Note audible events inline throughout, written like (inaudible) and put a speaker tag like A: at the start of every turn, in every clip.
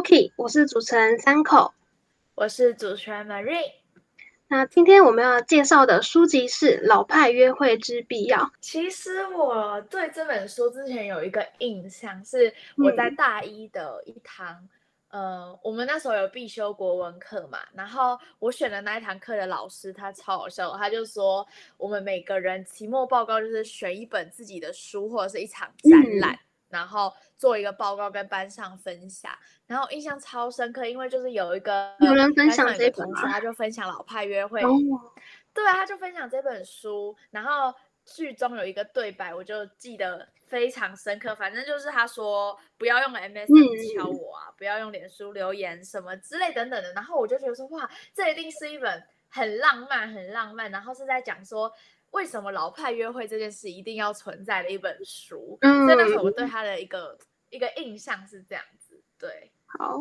A: 欢迎收听 Bookie，我是主持人三口，
B: 我是主持人 Marie。
A: 那今天我们要介绍的书籍是《老派约会之必要》。
B: 其实我对这本书之前有一个印象，是我在大一的一堂，呃，我们那时候有必修国文课嘛，然后我选的那一堂课的老师他超好笑，他就说我们每个人期末报告就是选一本自己的书或者是一场展览。然后做一个报告跟班上分享，然后印象超深刻，因为就是有一个
A: 有人分享这
B: 本书，他就分享《老派约会》，对啊，他就分享这本书，然后剧中有一个对白，我就记得非常深刻。反正就是他说不要用 MSN 敲我啊，不要用脸书留言什么之类等等的。然后我就觉得说哇，这一定是一本很浪漫、很浪漫，然后是在讲说。为什么老派约会这件事一定要存在的一本书？嗯，所以那时候我对他的一个一个印象是这样子。对，
A: 好，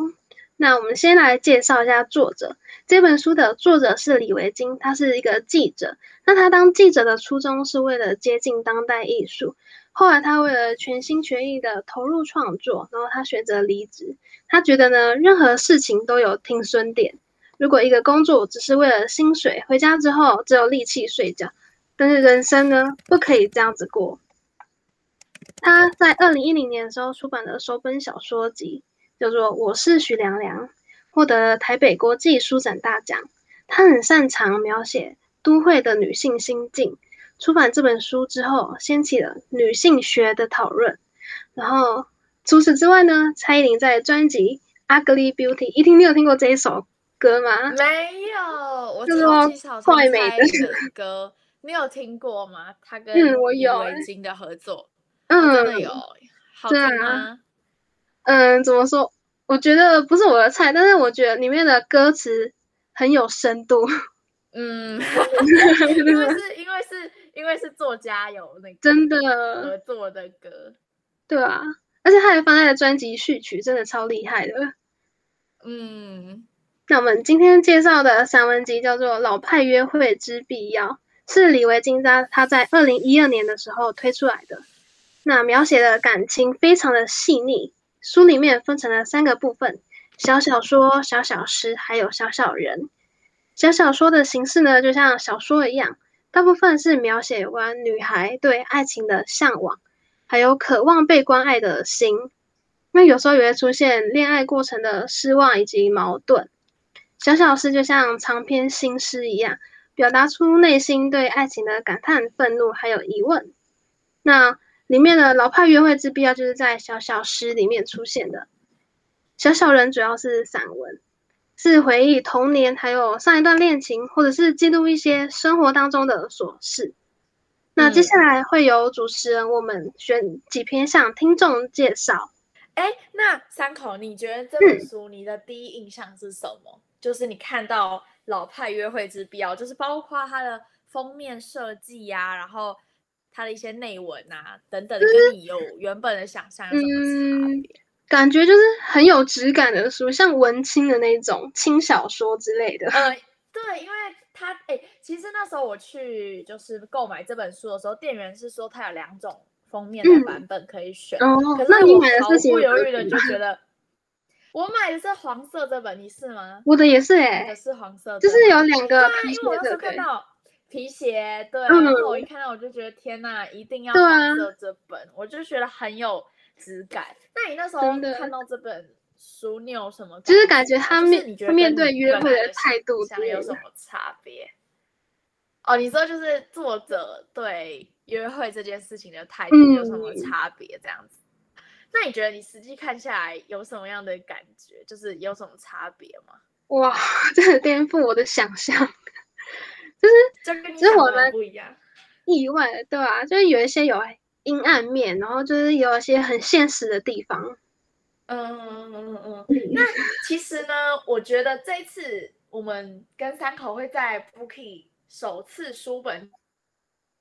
A: 那我们先来介绍一下作者。这本书的作者是李维京，他是一个记者。那他当记者的初衷是为了接近当代艺术。后来他为了全心全意的投入创作，然后他选择离职。他觉得呢，任何事情都有停损点。如果一个工作只是为了薪水，回家之后只有力气睡觉。但是人生呢，不可以这样子过。他在二零一零年的时候出版了首本小说集，叫做《我是徐良良》，获得台北国际书展大奖。他很擅长描写都会的女性心境。出版这本书之后，掀起了女性学的讨论。然后除此之外呢，蔡依林在专辑《Ugly Beauty》，一听你有听过这一首歌吗？
B: 没有，我超级少听蔡依林的歌。你有听过吗？他跟嗯，我有维京的合作，嗯，真的有，好听吗？
A: 嗯，怎么说？我觉得不是我的菜，但是我觉得里面的歌词很有深度。(laughs)
B: 嗯，(laughs) 因为是因为是因为是作家有那个
A: 真的
B: 合作的歌，
A: 对啊，而且他还放在了专辑序曲，真的超厉害的。
B: 嗯，
A: 那我们今天介绍的散文集叫做《老派约会之必要》。是李维金他他在二零一二年的时候推出来的，那描写的感情非常的细腻。书里面分成了三个部分：小小说、小小诗，还有小小人。小小说的形式呢，就像小说一样，大部分是描写有关女孩对爱情的向往，还有渴望被关爱的心。那有时候也会出现恋爱过程的失望以及矛盾。小小诗就像长篇新诗一样。表达出内心对爱情的感叹、愤怒，还有疑问。那里面的老派约会之必要，就是在小小诗里面出现的。小小人主要是散文，是回忆童年，还有上一段恋情，或者是记录一些生活当中的琐事。那接下来会有主持人我们选几篇向听众介绍。
B: 哎，那三口，你觉得这本书你的第一印象是什么？就是你看到。老派约会之必要，就是包括它的封面设计呀，然后它的一些内文啊等等，跟你有原本的想象有什么差别？
A: 感觉就是很有质感的书，像文青的那种轻小说之类的。
B: 呃，(laughs) 对，因为它哎，其实那时候我去就是购买这本书的时候，店员是说它有两种封面的版本可以选，
A: 哦，
B: 可
A: 是我
B: 毫不犹豫的就觉 (laughs) 得。我买的是黄色这本，你是吗？
A: 我的也是哎，
B: 也是黄色，
A: 就是有两个
B: 皮鞋的。看到皮鞋，对，然后我一看到我就觉得天呐，一定要黄色这本，我就觉得很有质感。那你那时候看到这本书，你有什么？
A: 就是感觉他面他面对约会的态度，
B: 想有什么差别？哦，你说就是作者对约会这件事情的态度有什么差别？这样子。那你觉得你实际看下来有什么样的感觉？就是有什么差别吗？
A: 哇，真 (laughs) 的颠覆我的想象，就是
B: 就跟你想的不一样，
A: 意外对啊？就是有一些有阴暗面，然后就是有一些很现实的地方。
B: 嗯嗯嗯嗯。(laughs) 那其实呢，我觉得这次我们跟三口会在 Bookie 首次书本。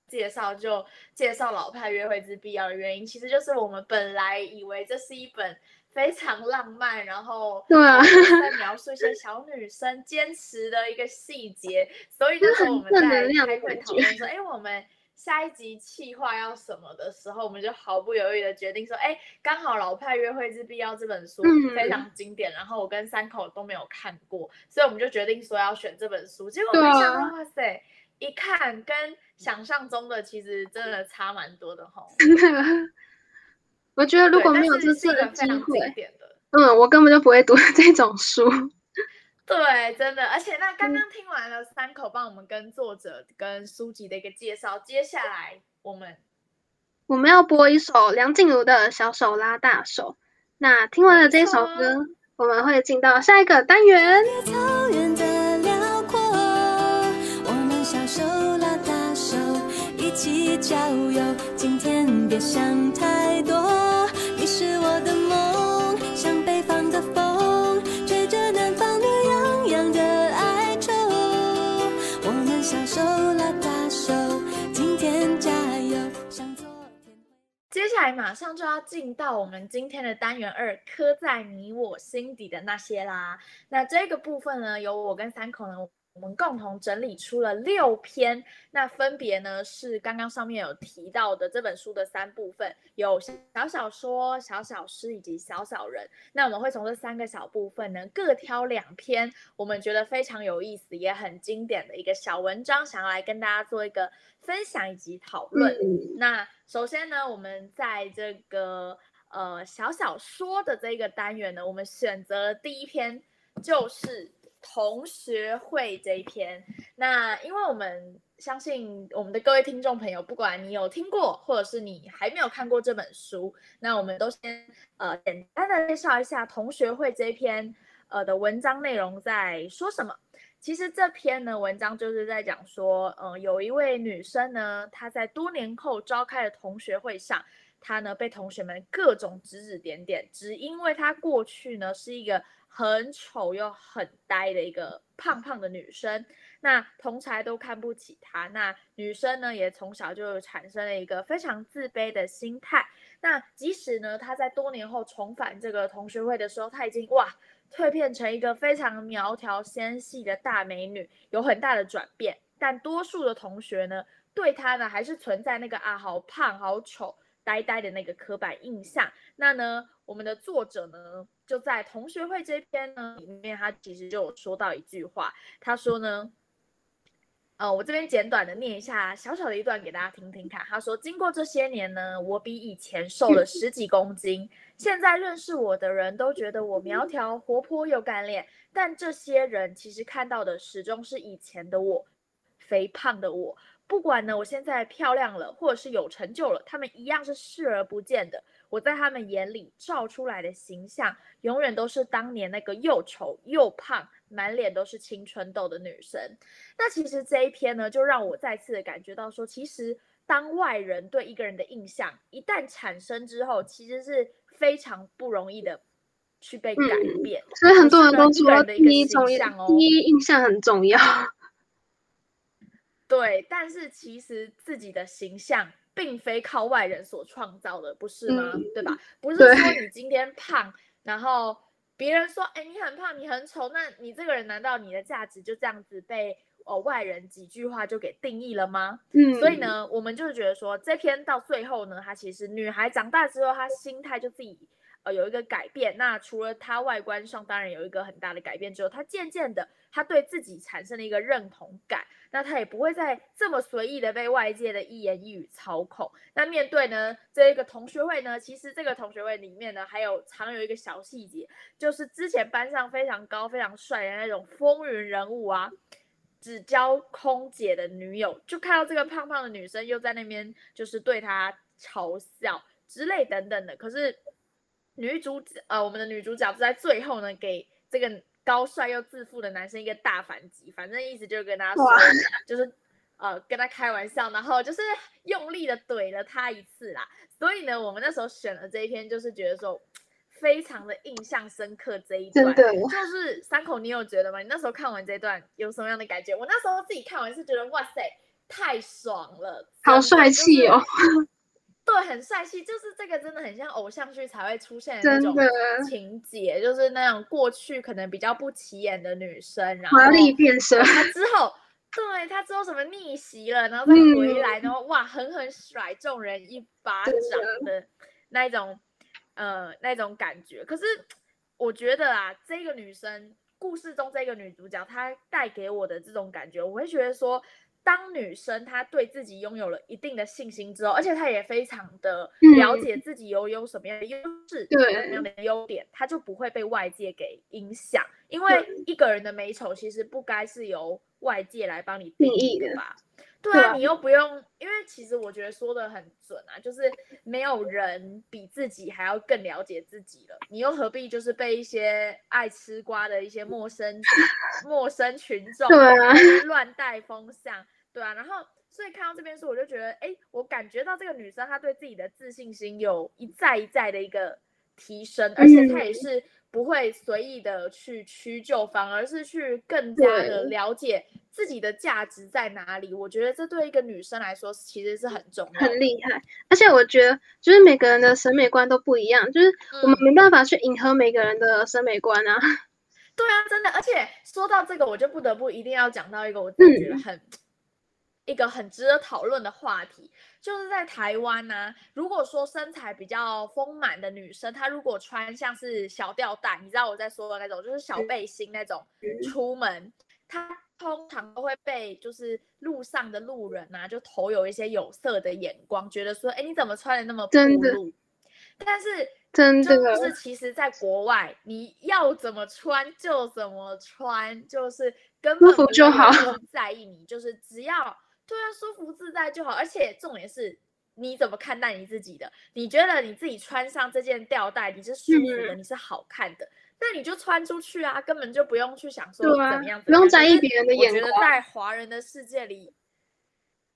B: 介绍就介绍老派约会之必要的原因，其实就是我们本来以为这是一本非常浪漫，然后
A: 对啊，
B: 在描述一些小女生坚持的一个细节，所以那时候我们在开会讨论说，哎，我们下一集企划要什么的时候，我们就毫不犹豫的决定说，哎，刚好《老派约会之必要》这本书非常经典，然后我跟三口都没有看过，所以我们就决定说要选这本书。结果没想到，哇塞，一看跟想象中的其实真的差蛮多的哈。
A: 真的，我觉得如果没有这次
B: 的
A: 机会，
B: 嗯，
A: 我根本就不会读 (laughs) 这种书。
B: 对，真的，而且那刚刚听完了三口帮我们跟作者跟书籍的一个介绍，接下来我们
A: 我们要播一首梁静茹的小手拉大手。那听完了这首歌，我们会进到下一个单元。起郊游今天别想太多，你是我的梦，像北方的风，吹着南方暖洋洋的哀愁。我们小手拉大手，今天加油，向昨天。
B: 接下来马上就要进到我们今天的单元二，刻在你我心底的那些啦。那这个部分呢，由我跟三口呢。我们共同整理出了六篇，那分别呢是刚刚上面有提到的这本书的三部分，有小小说、小小诗以及小小人。那我们会从这三个小部分呢，各挑两篇我们觉得非常有意思也很经典的一个小文章，想要来跟大家做一个分享以及讨论。那首先呢，我们在这个呃小小说的这个单元呢，我们选择第一篇就是。同学会这一篇，那因为我们相信我们的各位听众朋友，不管你有听过，或者是你还没有看过这本书，那我们都先呃简单的介绍一下同学会这一篇呃的文章内容在说什么。其实这篇呢文章就是在讲说，呃，有一位女生呢，她在多年后召开的同学会上，她呢被同学们各种指指点点，只因为她过去呢是一个。很丑又很呆的一个胖胖的女生，那同才都看不起她。那女生呢，也从小就产生了一个非常自卑的心态。那即使呢，她在多年后重返这个同学会的时候，她已经哇蜕变成一个非常苗条纤细的大美女，有很大的转变。但多数的同学呢，对她呢还是存在那个啊好胖好丑。呆呆的那个刻板印象，那呢，我们的作者呢，就在同学会这篇呢里面，他其实就有说到一句话，他说呢，呃，我这边简短的念一下小小的一段给大家听听看。他说，经过这些年呢，我比以前瘦了十几公斤，现在认识我的人都觉得我苗条、活泼又干练，但这些人其实看到的始终是以前的我，肥胖的我。不管呢，我现在漂亮了，或者是有成就了，他们一样是视而不见的。我在他们眼里照出来的形象，永远都是当年那个又丑又胖、满脸都是青春痘的女生。那其实这一篇呢，就让我再次的感觉到说，其实当外人对一个人的印象一旦产生之后，其实是非常不容易的去被改变。
A: 所以很多人都说，
B: 第一
A: 重要，第一印象很重要。(laughs)
B: 对，但是其实自己的形象并非靠外人所创造的，不是吗？对吧？不 (laughs) 是说你今天胖，然后别人说，哎，你很胖，你很丑，那你这个人难道你的价值就这样子被哦外人几句话就给定义了吗？嗯，所以呢，我们就是觉得说，这篇到最后呢，她其实女孩长大之后，她心态就自己。有一个改变。那除了他外观上当然有一个很大的改变之后，他渐渐的，他对自己产生了一个认同感。那他也不会再这么随意的被外界的一言一语操控。那面对呢这一个同学会呢，其实这个同学会里面呢，还有常有一个小细节，就是之前班上非常高、非常帅的那种风云人物啊，只教空姐的女友，就看到这个胖胖的女生又在那边就是对他嘲笑之类等等的。可是。女主角呃，我们的女主角在最后呢，给这个高帅又自负的男生一个大反击，反正意思就是跟他说，就是呃跟他开玩笑，然后就是用力的怼了他一次啦。所以呢，我们那时候选了这一篇，就是觉得说非常的印象深刻这一段。就是三口，你有觉得吗？你那时候看完这段有什么样的感觉？我那时候自己看完是觉得哇塞，太爽了，
A: 好帅气哦。
B: 对，很帅气，就是这个真的很像偶像剧才会出现的那种情节，就是那种过去可能比较不起眼的女生，然后
A: 华丽变身，
B: 她之后对她之后什么逆袭了，然后再回来，然后哇，狠狠甩众人一巴掌的那一种，呃，那种感觉。可是我觉得啊，这个女生故事中这个女主角，她带给我的这种感觉，我会觉得说。当女生她对自己拥有了一定的信心之后，而且她也非常的了解自己拥有什么样的优势，
A: 对
B: 什么样的优点，她就不会被外界给影响。因为一个人的美丑其实不该是由外界来帮你定义的吧？对啊，你又不用，因为其实我觉得说的很准啊，就是没有人比自己还要更了解自己了，你又何必就是被一些爱吃瓜的一些陌生 (laughs) 陌生群众乱带风向？(laughs) 对啊，然后所以看到这边书，我就觉得，哎，我感觉到这个女生她对自己的自信心有一再一再的一个提升，而且她也是不会随意的去屈就，反而是去更加的了解自己的价值在哪里。我觉得这对一个女生来说其实是很重要，
A: 很厉害。而且我觉得，就是每个人的审美观都不一样，就是我们没办法去迎合每个人的审美观啊。(laughs)
B: 对啊，真的。而且说到这个，我就不得不一定要讲到一个我自己觉得很。一个很值得讨论的话题，就是在台湾呢。如果说身材比较丰满的女生，她如果穿像是小吊带，你知道我在说的那种，就是小背心那种，出门，她通常都会被就是路上的路人啊，就投有一些有色的眼光，觉得说，哎，你怎么穿的那么暴露？但是
A: 真的
B: 就是其实，在国外，你要怎么穿就怎么穿，就是根本不
A: 就好 (laughs)
B: 在意你，就是只要。对啊，舒服自在就好。而且重点是，你怎么看待你自己的？你觉得你自己穿上这件吊带，你是舒服的，你是好看的，那你就穿出去啊，根本就不用去想说怎么样，
A: 不用在意别人的眼
B: 光。我觉得在华人的世界里，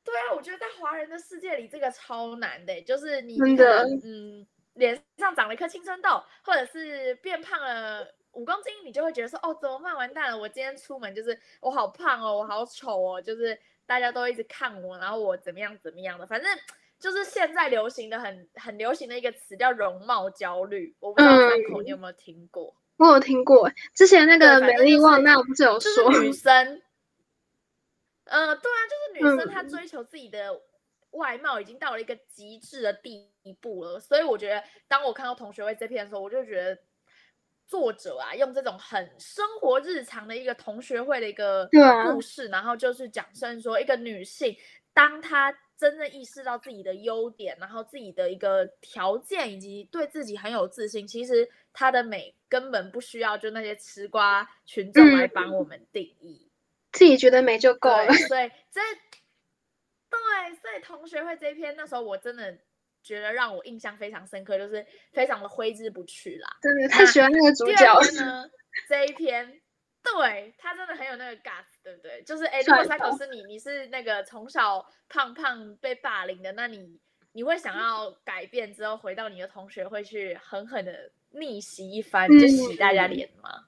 B: 对啊，我觉得在华人的世界里，这个超难的，就是你可能嗯，脸上长了一颗青春痘，或者是变胖了五公斤，你就会觉得说，哦，怎么办？完蛋了，我今天出门就是我好胖哦，我好丑哦，就是。大家都一直看我，然后我怎么样怎么样的，反正就是现在流行的很很流行的一个词叫容貌焦虑，我不知道三口你有没有听过？
A: 我有听过，之前那个美丽旺那不是有说
B: 女生，(laughs) 呃，对啊，就是女生她追求自己的外貌已经到了一个极致的地步了，所以我觉得当我看到同学会这篇的时候，我就觉得。作者啊，用这种很生活日常的一个同学会的一个故事，然后就是讲述说一个女性，当她真正意识到自己的优点，然后自己的一个条件，以及对自己很有自信，其实她的美根本不需要就那些吃瓜群众来帮我们定义，(laughs)
A: 自己觉得美就够了。(laughs)
B: 所以这对，所以同学会这篇那时候我真的。觉得让我印象非常深刻，就是非常的挥之不去啦。
A: 真的，太喜欢那个主角
B: 呢。这一篇，对他真的很有那个 guts，对不对？就是哎，如果三口是你，你是那个从小胖胖被霸凌的，那你你会想要改变之后回到你的同学会去狠狠的逆袭一番，就洗大家脸吗？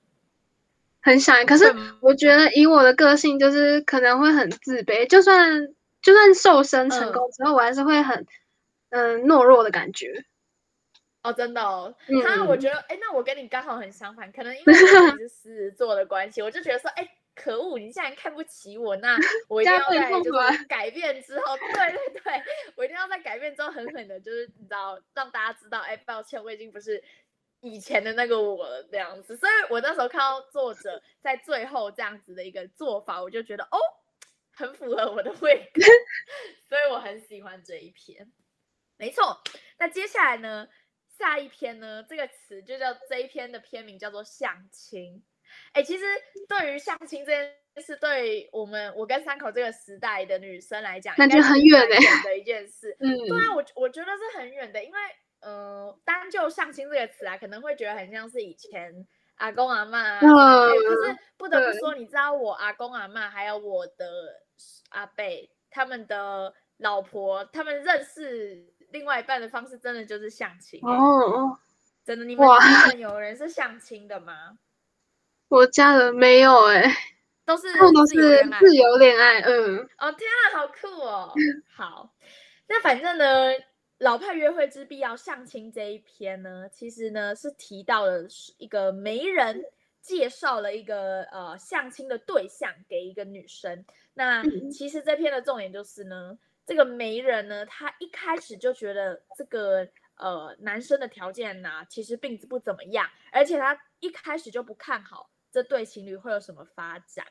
A: 很想，可是我觉得以我的个性，就是可能会很自卑，就算就算瘦身成功之后，我还是会很。嗯，懦弱的感觉
B: 哦，真的哦。他我觉得，哎，那我跟你刚好很相反，可能因为你是狮子座的关系，我就觉得说，哎，可恶，你竟然看不起我，那我一定要在就是改变之后，对对对，我一定要在改变之后狠狠的，就是你知道，让大家知道，哎，抱歉，我已经不是以前的那个我了这样子。所以我那时候看到作者在最后这样子的一个做法，我就觉得哦，很符合我的 (laughs) 胃口，所以我很喜欢这一篇。没错，那接下来呢？下一篇呢？这个词就叫这一篇的篇名叫做相亲。哎，其实对于相亲这件事，对我们我跟三口这个时代的女生来讲，
A: 感觉很远
B: 的一件事。(laughs) 嗯，对啊，我我觉得是很远的，因为呃，单就相亲这个词啊，可能会觉得很像是以前阿公阿妈。可是不得不说，你知道我阿公阿妈还有我的阿伯他们的老婆，他们认识。另外一半的方式真的就是相亲哦，真的，你们有人是相亲的吗？
A: 我家人没有哎，
B: 都是
A: 都是自由恋爱，嗯。
B: 哦天啊，好酷哦！好，那反正呢，老派约会之必要相亲这一篇呢，其实呢是提到了一个媒人介绍了一个呃相亲的对象给一个女生。那其实这篇的重点就是呢，这个媒人呢，他一开始就觉得这个呃男生的条件呢，其实并不怎么样，而且他一开始就不看好这对情侣会有什么发展。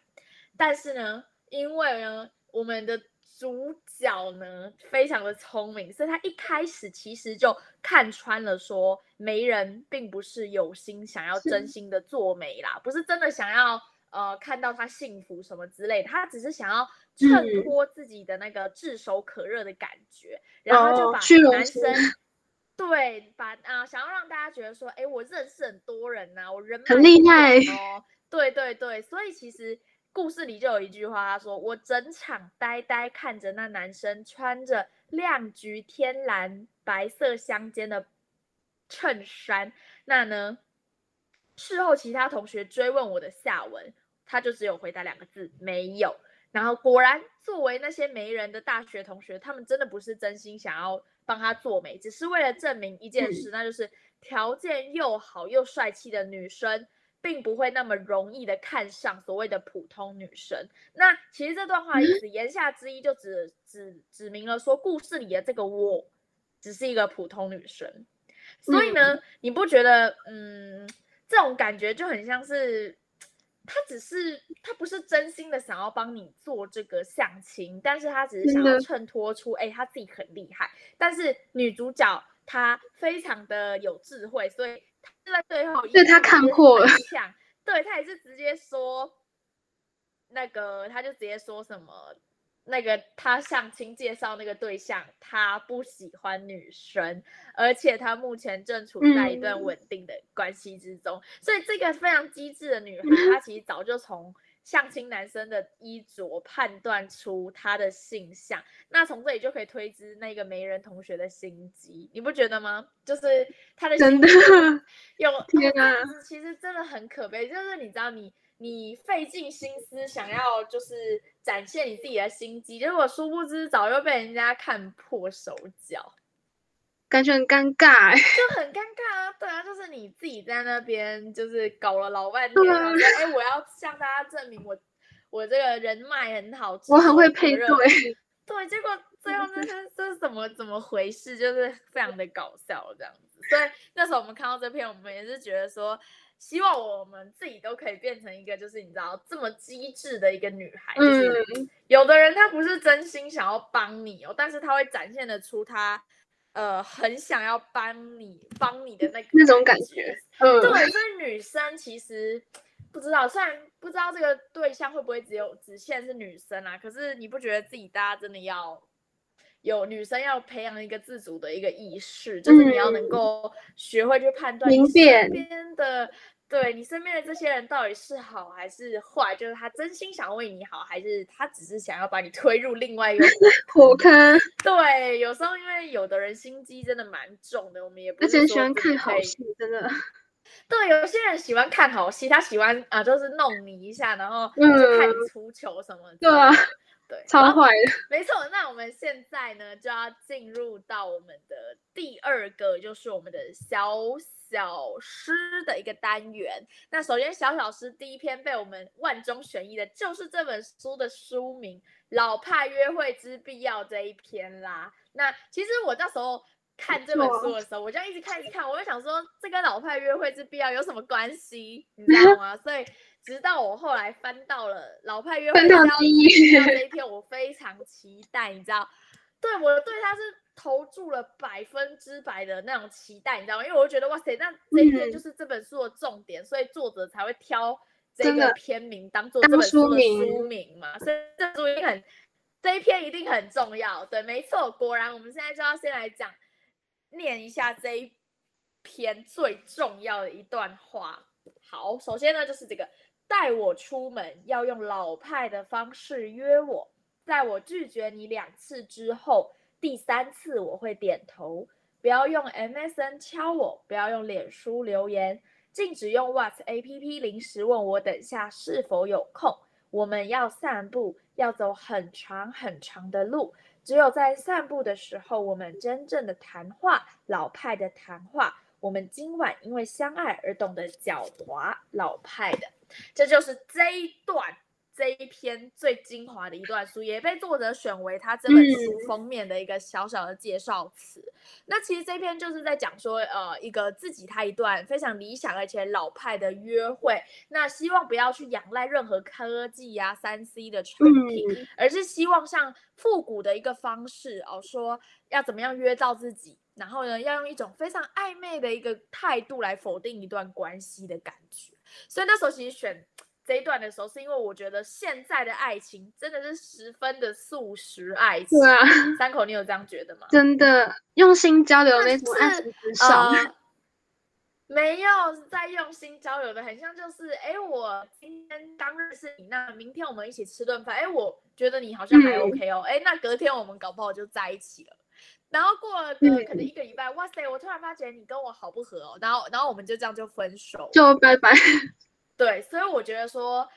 B: 但是呢，因为呢，我们的主角呢非常的聪明，所以他一开始其实就看穿了，说媒人并不是有心想要真心的做媒啦，不是真的想要。呃，看到他幸福什么之类的，他只是想要衬托自己的那个炙手可热的感觉，然后就把男生对把啊，想要让大家觉得说，哎，我认识很多人呐，我人
A: 很厉害
B: 哦，对对对，所以其实故事里就有一句话，他说我整场呆呆看着那男生穿着亮橘天蓝白色相间的衬衫，那呢，事后其他同学追问我的下文。他就只有回答两个字，没有。然后果然，作为那些媒人的大学同学，他们真的不是真心想要帮他做媒，只是为了证明一件事，那就是条件又好又帅气的女生，并不会那么容易的看上所谓的普通女生。那其实这段话意思言下之意，就指指指明了说，故事里的这个我，只是一个普通女生。所以呢，你不觉得，嗯，这种感觉就很像是。他只是，他不是真心的想要帮你做这个相亲，但是他只是想要衬托出，哎，他自己很厉害。但是女主角她非常的有智慧，所以她在最后，
A: 对他看破了，
B: 对他也是直接说，那个他就直接说什么。那个他相亲介绍那个对象，他不喜欢女生，而且他目前正处在一段稳定的关系之中，所以这个非常机智的女孩，她其实早就从相亲男生的衣着判断出他的性向，那从这里就可以推知那个媒人同学的心机，你不觉得吗？就是他的心机有天啊，其实真的很可悲，就是你知道你。你费尽心思想要就是展现你自己的心机，结果殊不知早就被人家看破手脚，
A: 感觉很尴尬，
B: 就很尴尬啊！对啊，就是你自己在那边就是搞了老半天，说哎，我要向大家证明我我这个人脉很好，
A: 我很会配对，
B: 对，结果最后这是这是怎么怎么回事？就是非常的搞笑这样子。所以那时候我们看到这篇，我们也是觉得说。希望我们自己都可以变成一个，就是你知道这么机智的一个女孩。就是有的人他不是真心想要帮你哦，但是他会展现的出他呃很想要帮你帮你的那个
A: 那种感觉。嗯，
B: 对，所以女生其实不知道，虽然不知道这个对象会不会只有只限是女生啊，可是你不觉得自己大家真的要有女生要培养一个自主的一个意识，就是你要能够学会去判断身边的。对你身边的这些人到底是好还是坏？就是他真心想为你好，还是他只是想要把你推入另外一个 (laughs)
A: 火坑？
B: 对，有时候因为有的人心机真的蛮重的，我们也不
A: 是说喜欢看好戏，真的。(laughs)
B: 对，有些人喜欢看好戏，他喜欢啊，就是弄你一下，然后就看你出糗什么。
A: 对啊，
B: 对，
A: 超坏的。
B: 没错，那我们现在呢就要进入到我们的第二个，就是我们的小。小诗的一个单元。那首先，小小诗第一篇被我们万中选一的，就是这本书的书名《老派约会之必要》这一篇啦。那其实我那时候看这本书的时候，我就一直看一直看，我就想说，这跟老派约会之必要有什么关系？你知道吗？所以直到我后来翻到了《老派约会之必要》(laughs) 这一篇，我非常期待，你知道？对我对他是。投注了百分之百的那种期待，你知道吗？因为我就觉得哇塞，那这一篇就是这本书的重点，所以作者才会挑这个篇名当做这本书的书名嘛。所以这书一定很，这一篇一定很重要。对，没错，果然我们现在就要先来讲，念一下这一篇最重要的一段话。好，首先呢就是这个，带我出门要用老派的方式约我，在我拒绝你两次之后。第三次我会点头，不要用 MSN 敲我，不要用脸书留言，禁止用 What APP 临时问我等下是否有空。我们要散步，要走很长很长的路，只有在散步的时候，我们真正的谈话，老派的谈话。我们今晚因为相爱而懂得狡猾老派的，这就是这一段。这一篇最精华的一段书，也被作者选为他这本书封面的一个小小的介绍词。那其实这篇就是在讲说，呃，一个自己他一段非常理想而且老派的约会。那希望不要去仰赖任何科技呀、三 C 的产品，而是希望像复古的一个方式哦，说要怎么样约到自己，然后呢，要用一种非常暧昧的一个态度来否定一段关系的感觉。所以那时候其实选。这一段的时候，是因为我觉得现在的爱情真的是十分的素食爱情。
A: 对啊，
B: 三口，你有这样觉得吗？
A: 真的用心交流那种爱情很少。
B: 没有在用心交流的，很像就是，哎，我今天刚认识你，那明天我们一起吃顿饭，哎，我觉得你好像还 OK 哦，哎，那隔天我们搞不好就在一起了。然后过了可能一个礼拜，哇塞，我突然发觉你跟我好不合哦，然后然后我们就这样就分手，
A: 就拜拜。
B: 对，所以我觉得说，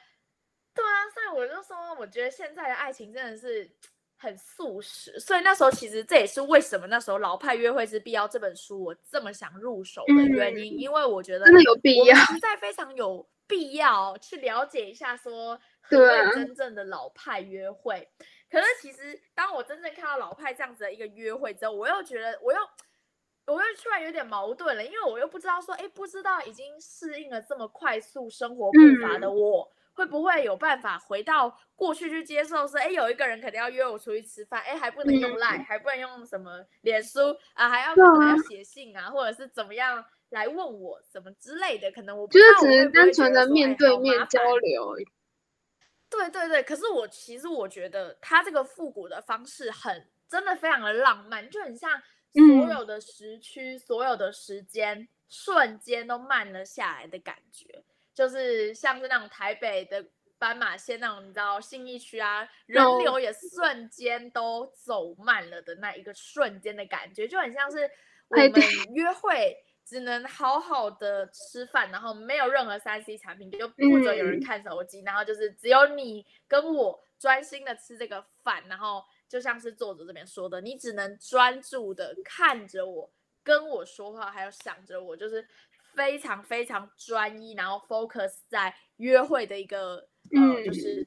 B: 对啊，所以我就说，我觉得现在的爱情真的是很素食。所以那时候其实这也是为什么那时候《老派约会之必要》这本书我这么想入手的原因，因为我觉得
A: 真的有必要，
B: 实在非常有必要去了解一下说 (laughs) 何谓真正的老派约会。可是其实当我真正看到老派这样子的一个约会之后，我又觉得我又。我又突然有点矛盾了，因为我又不知道说，哎，不知道已经适应了这么快速生活步伐的我，会不会有办法回到过去去接受？说，哎，有一个人肯定要约我出去吃饭，哎，还不能用赖，还不能用什么脸书啊，还要可能要写信啊，或者是怎么样来问我什么之类的？可能我
A: 就是只是单纯的面对面交流。
B: 对对对，可是我其实我觉得他这个复古的方式很真的非常的浪漫，就很像。所有的时区，所有的时间，瞬间都慢了下来的感觉，就是像是那种台北的斑马线那种，你知道信义区啊，人流也瞬间都走慢了的那一个瞬间的感觉，就很像是 (laughs) 我们。约会只能好好的吃饭，然后没有任何三 C 产品，就不准有人。看手机，然后就是只有你跟我专心的吃这个饭，然后。就像是作者这边说的，你只能专注的看着我，跟我说话，还有想着我，就是非常非常专一，然后 focus 在约会的一个呃，就是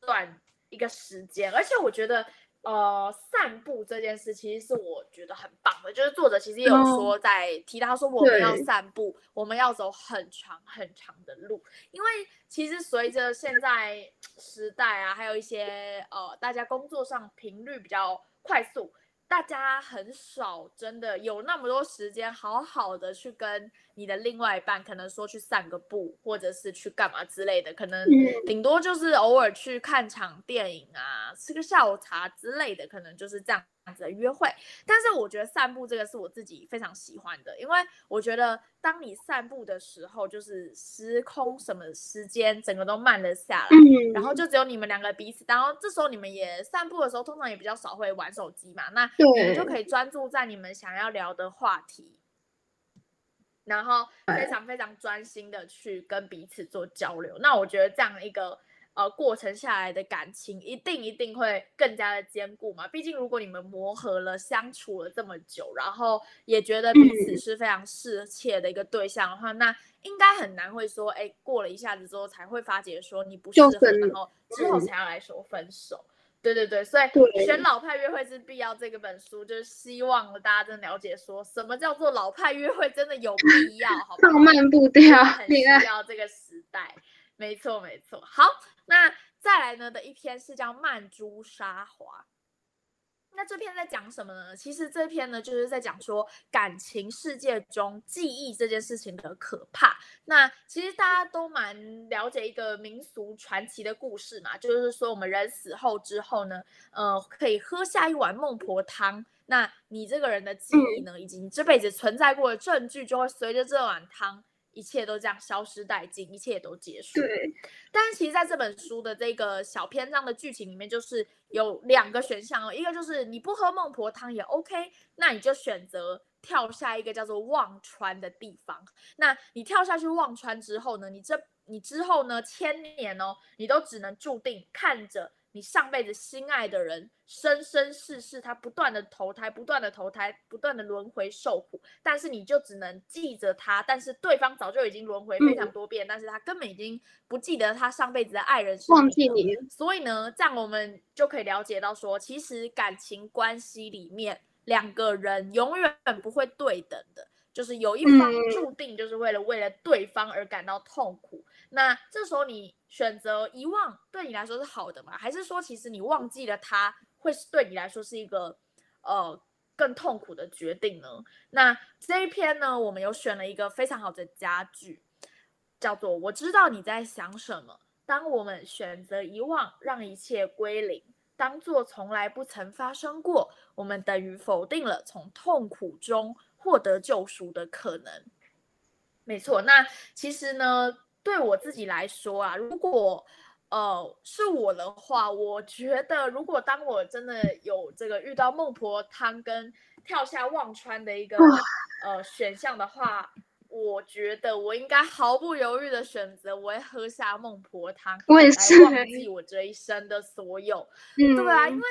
B: 段一个时间，而且我觉得。呃，散步这件事其实是我觉得很棒的，就是作者其实也有说在提到说我们要散步，我们要走很长很长的路，因为其实随着现在时代啊，还有一些呃，大家工作上频率比较快速。大家很少真的有那么多时间，好好的去跟你的另外一半，可能说去散个步，或者是去干嘛之类的，可能顶多就是偶尔去看场电影啊，吃个下午茶之类的，可能就是这样。子的约会，但是我觉得散步这个是我自己非常喜欢的，因为我觉得当你散步的时候，就是时空什么时间整个都慢了下来，然后就只有你们两个彼此，然后这时候你们也散步的时候，通常也比较少会玩手机嘛，那你们就可以专注在你们想要聊的话题，然后非常非常专心的去跟彼此做交流。那我觉得这样一个。呃，过程下来的感情一定一定会更加的坚固嘛。毕竟如果你们磨合了、相处了这么久，然后也觉得彼此是非常适切的一个对象的话，那应该很难会说，哎，过了一下子之后才会发觉说你不适合，然后之后才要来说分手。对对对，所以选老派约会是必要这个本书，就是希望大家真的了解说什么叫做老派约会，真的有必要，好
A: 浪漫步调，
B: 很需要这个时代。没错没错，好。那再来呢的一篇是叫《曼珠沙华》，那这篇在讲什么呢？其实这篇呢就是在讲说感情世界中记忆这件事情的可怕。那其实大家都蛮了解一个民俗传奇的故事嘛，就是说我们人死后之后呢，呃，可以喝下一碗孟婆汤，那你这个人的记忆呢，以及你这辈子存在过的证据，就会随着这碗汤。一切都这样消失殆尽，一切都结束。
A: 对。
B: 但是其实在这本书的这个小篇章的剧情里面，就是有两个选项哦，一个就是你不喝孟婆汤也 OK，那你就选择跳下一个叫做忘川的地方。那你跳下去忘川之后呢，你这你之后呢千年哦，你都只能注定看着你上辈子心爱的人生生世世他不断的投胎，不断的投胎，不断的轮回受苦，但是你就只能记着他，但是对方早就已经轮回非常多遍，但是他根本已经不记得他上辈子的爱人是
A: 忘记你。
B: 所以呢，这样我们就可以了解到说，其实感情关系里面两个人永远不会对等的。就是有一方注定就是为了为了对方而感到痛苦，那这时候你选择遗忘，对你来说是好的吗？还是说其实你忘记了他，会是对你来说是一个呃更痛苦的决定呢？那这一篇呢，我们有选了一个非常好的佳句，叫做“我知道你在想什么”。当我们选择遗忘，让一切归零，当做从来不曾发生过，我们等于否定了从痛苦中。获得救赎的可能，没错。那其实呢，对我自己来说啊，如果呃是我的话，我觉得如果当我真的有这个遇到孟婆汤跟跳下忘川的一个呃选项的话，我觉得我应该毫不犹豫的选择，我会喝下孟婆汤，
A: 来
B: 忘记我这一生的所有。对啊，因为。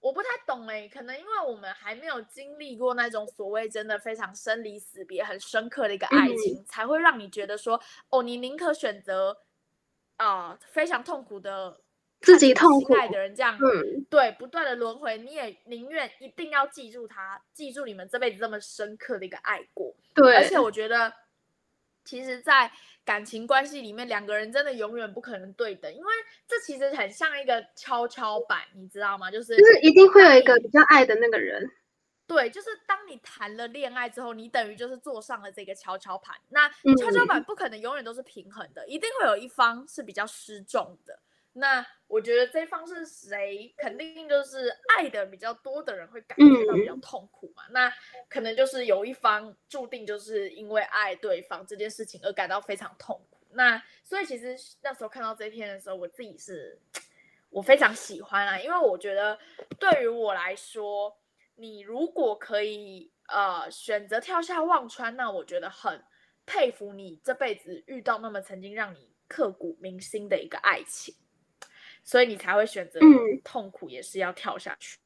B: 我不太懂哎，可能因为我们还没有经历过那种所谓真的非常生离死别、很深刻的一个爱情，才会让你觉得说，哦，你宁可选择啊非常痛苦的
A: 自己痛苦
B: 爱的人这样，对，不断的轮回，你也宁愿一定要记住他，记住你们这辈子这么深刻的一个爱过。
A: 对，
B: 而且我觉得，其实，在感情关系里面，两个人真的永远不可能对等，因为这其实很像一个跷跷板，你知道吗？就是
A: 就是一定会有一个比较爱的那个人。
B: 对，就是当你谈了恋爱之后，你等于就是坐上了这个跷跷板。那跷跷板不可能永远都是平衡的，一定会有一方是比较失重的。那我觉得这方是谁，肯定就是爱的比较多的人会感觉到比较痛苦嘛。那可能就是有一方注定就是因为爱对方这件事情而感到非常痛苦。那所以其实那时候看到这篇的时候，我自己是我非常喜欢啊，因为我觉得对于我来说，你如果可以呃选择跳下忘川，那我觉得很佩服你这辈子遇到那么曾经让你刻骨铭心的一个爱情。所以你才会选择痛苦也是要跳下去，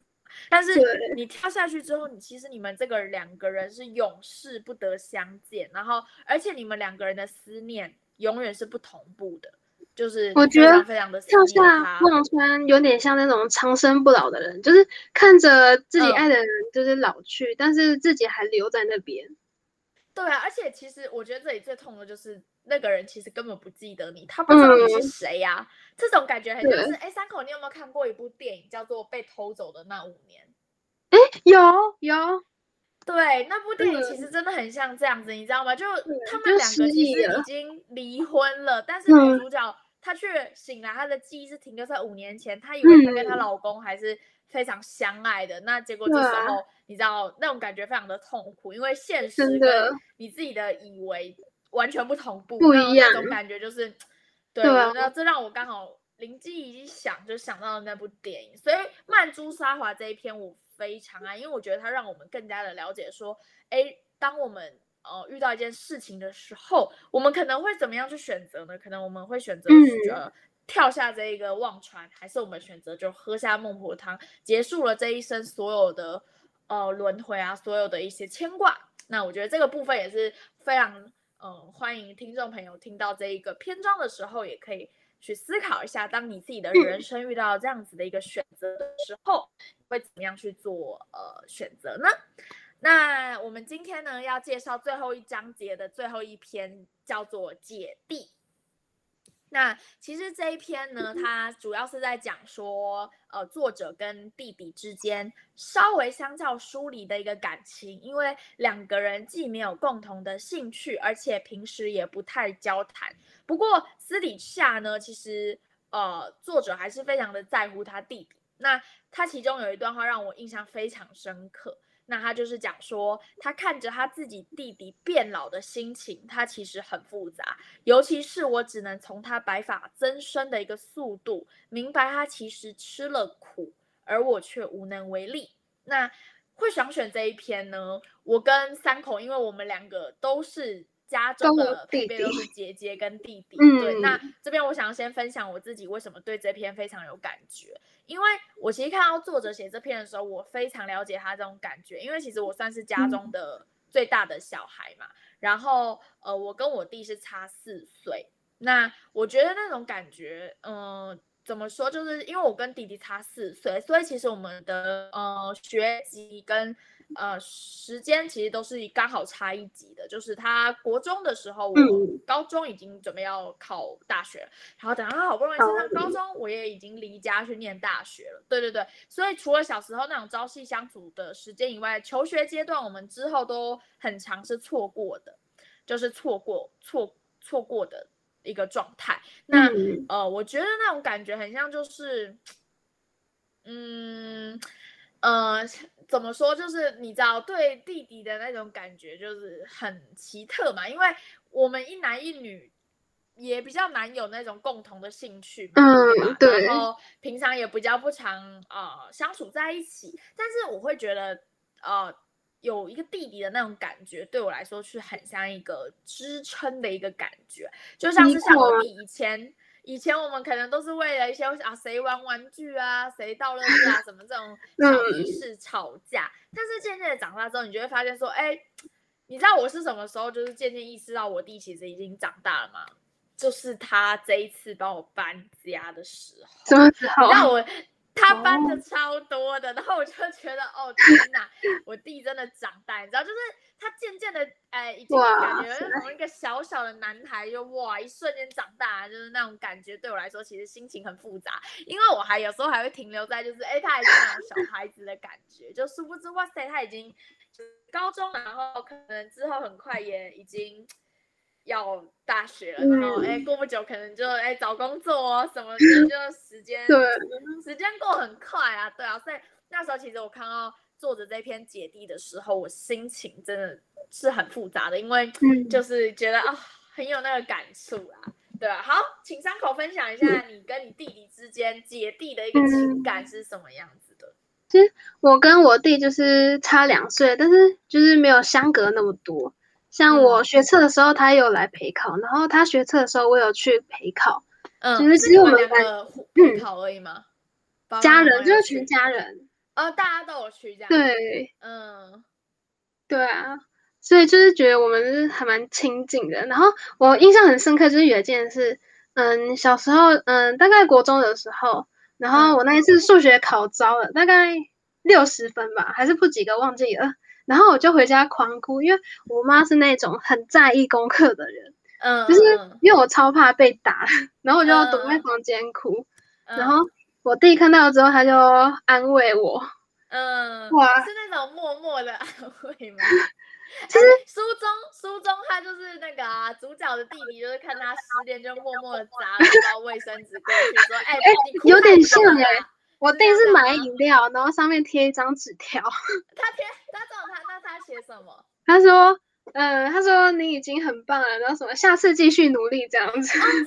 B: 但是你跳下去之后，你其实你们这个两个人是永世不得相见，然后而且你们两个人的思念永远是不同步的，就是
A: 我觉得
B: 非常的
A: 跳下忘川有点像那种长生不老的人，就是看着自己爱的人就是老去，但是自己还留在那边。
B: 对啊，而且其实我觉得这里最痛的就是。那个人其实根本不记得你，他不知道你是谁呀。这种感觉很像是，哎，三口，你有没有看过一部电影叫做《被偷走的那五年》？
A: 哎，有有。
B: 对，那部电影其实真的很像这样子，你知道吗？就他们两个其实已经离婚了，但是女主角她却醒来，她的记忆是停留在五年前，她以为她跟她老公还是非常相爱的。那结果这时候，你知道那种感觉非常的痛苦，因为现实跟你自己的以为。完全不同步，
A: 不一样
B: 那种感觉，就是，对，那这让我刚好灵机一想，就想到了那部电影。所以《曼珠沙华》这一篇我非常爱，因为我觉得它让我们更加的了解说，哎，当我们呃遇到一件事情的时候，我们可能会怎么样去选择呢？可能我们会选择呃跳下这一个忘川，还是我们选择就喝下孟婆汤，结束了这一生所有的呃轮回啊，所有的一些牵挂。那我觉得这个部分也是非常。嗯，欢迎听众朋友听到这一个篇章的时候，也可以去思考一下，当你自己的人生遇到这样子的一个选择的时候，会怎么样去做呃选择呢？那我们今天呢要介绍最后一章节的最后一篇，叫做姐弟。那其实这一篇呢，它主要是在讲说，呃，作者跟弟弟之间稍微相较疏离的一个感情，因为两个人既没有共同的兴趣，而且平时也不太交谈。不过私底下呢，其实呃，作者还是非常的在乎他弟弟。那他其中有一段话让我印象非常深刻。那他就是讲说，他看着他自己弟弟变老的心情，他其实很复杂。尤其是我只能从他白发增生的一个速度，明白他其实吃了苦，而我却无能为力。那会想选这一篇呢？我跟三口，因为我们两个都是家中的配备都是姐姐跟弟弟。对，那这边我想要先分享我自己为什么对这篇非常有感觉，因为我其实看到作者写这篇的时候，我非常了解他这种感觉，因为其实我算是家中的最大的小孩嘛，然后呃，我跟我弟是差四岁，那我觉得那种感觉，嗯。怎么说？就是因为我跟弟弟差四岁，所以其实我们的呃学籍跟呃时间其实都是刚好差一级的。就是他国中的时候，我高中已经准备要考大学，然后等他好不容易升上高中，我也已经离家去念大学了。对对对，所以除了小时候那种朝夕相处的时间以外，求学阶段我们之后都很长是错过的，就是错过错错过的。一个状态，那呃，我觉得那种感觉很像，就是，嗯，呃，怎么说？就是你知道，对弟弟的那种感觉，就是很奇特嘛。因为我们一男一女，也比较难有那种共同的兴趣，嗯，对。然后平常也比较不常呃相处在一起，但是我会觉得，呃。有一个弟弟的那种感觉，对我来说是很像一个支撑的一个感觉，就像是像我以前，以前我们可能都是为了一些啊谁玩玩具啊，谁倒乐圾啊 (laughs) 什么这种 (laughs) 小仪式吵架，但是渐渐的长大之后，你就会发现说，哎，你知道我是什么时候就是渐渐意识到我弟其实已经长大了吗？就是他这一次帮我搬家的时候，
A: 什么时候？
B: 让我。他搬的超多的，然后我就觉得，哦天哪，我弟真的长大，你知道，就是他渐渐的，哎，已经感觉从一个小小的男孩，就哇，一瞬间长大，就是那种感觉，对我来说，其实心情很复杂，因为我还有时候还会停留在，就是，哎，他还是那种小孩子的感觉，就殊不知，哇塞，他已经高中，然后可能之后很快也已经。要大学了，然后哎，过不久可能就哎找工作哦什么的，就时间对时间过很快啊，对啊，所以那时候其实我看到作者这篇姐弟的时候，我心情真的是很复杂的，因为就是觉得啊很有那个感触啊，对啊。好，请三口分享一下你跟你弟弟之间姐弟的一个情感是什么样子的？
A: 其实我跟我弟就是差两岁，但是就是没有相隔那么多。像我学测的时候，他有来陪考，然后他学测的时候，我有去陪考。
B: 嗯，其实只有我们两个陪考而已吗？
A: 家人就是全家人。
B: 哦，大家都有去这样。
A: 对，嗯，对啊，所以就是觉得我们是还蛮亲近的。然后我印象很深刻，就是有一件事，嗯，小时候，嗯，大概国中的时候，然后我那一次数学考糟了，大概六十分吧，还是不及格，忘记了。然后我就回家狂哭，因为我妈是那种很在意功课的人，嗯，就是因为我超怕被打，(laughs) 然后我就躲在房间哭。然后我弟看到之后，他就安慰我，
B: 嗯，哇，是那种默默的安慰吗？其实书中书中他就是那个啊，主角的弟弟，就是看他失恋，就默默的砸了一包卫生纸过去，说，哎，
A: 有点像哎。我弟是买饮料，然后上面贴一张纸条。
B: 他贴，他找他，那他写什么？(laughs)
A: 他说，嗯，他说你已经很棒了，然后什么，下次继续努力这样子。
B: 真的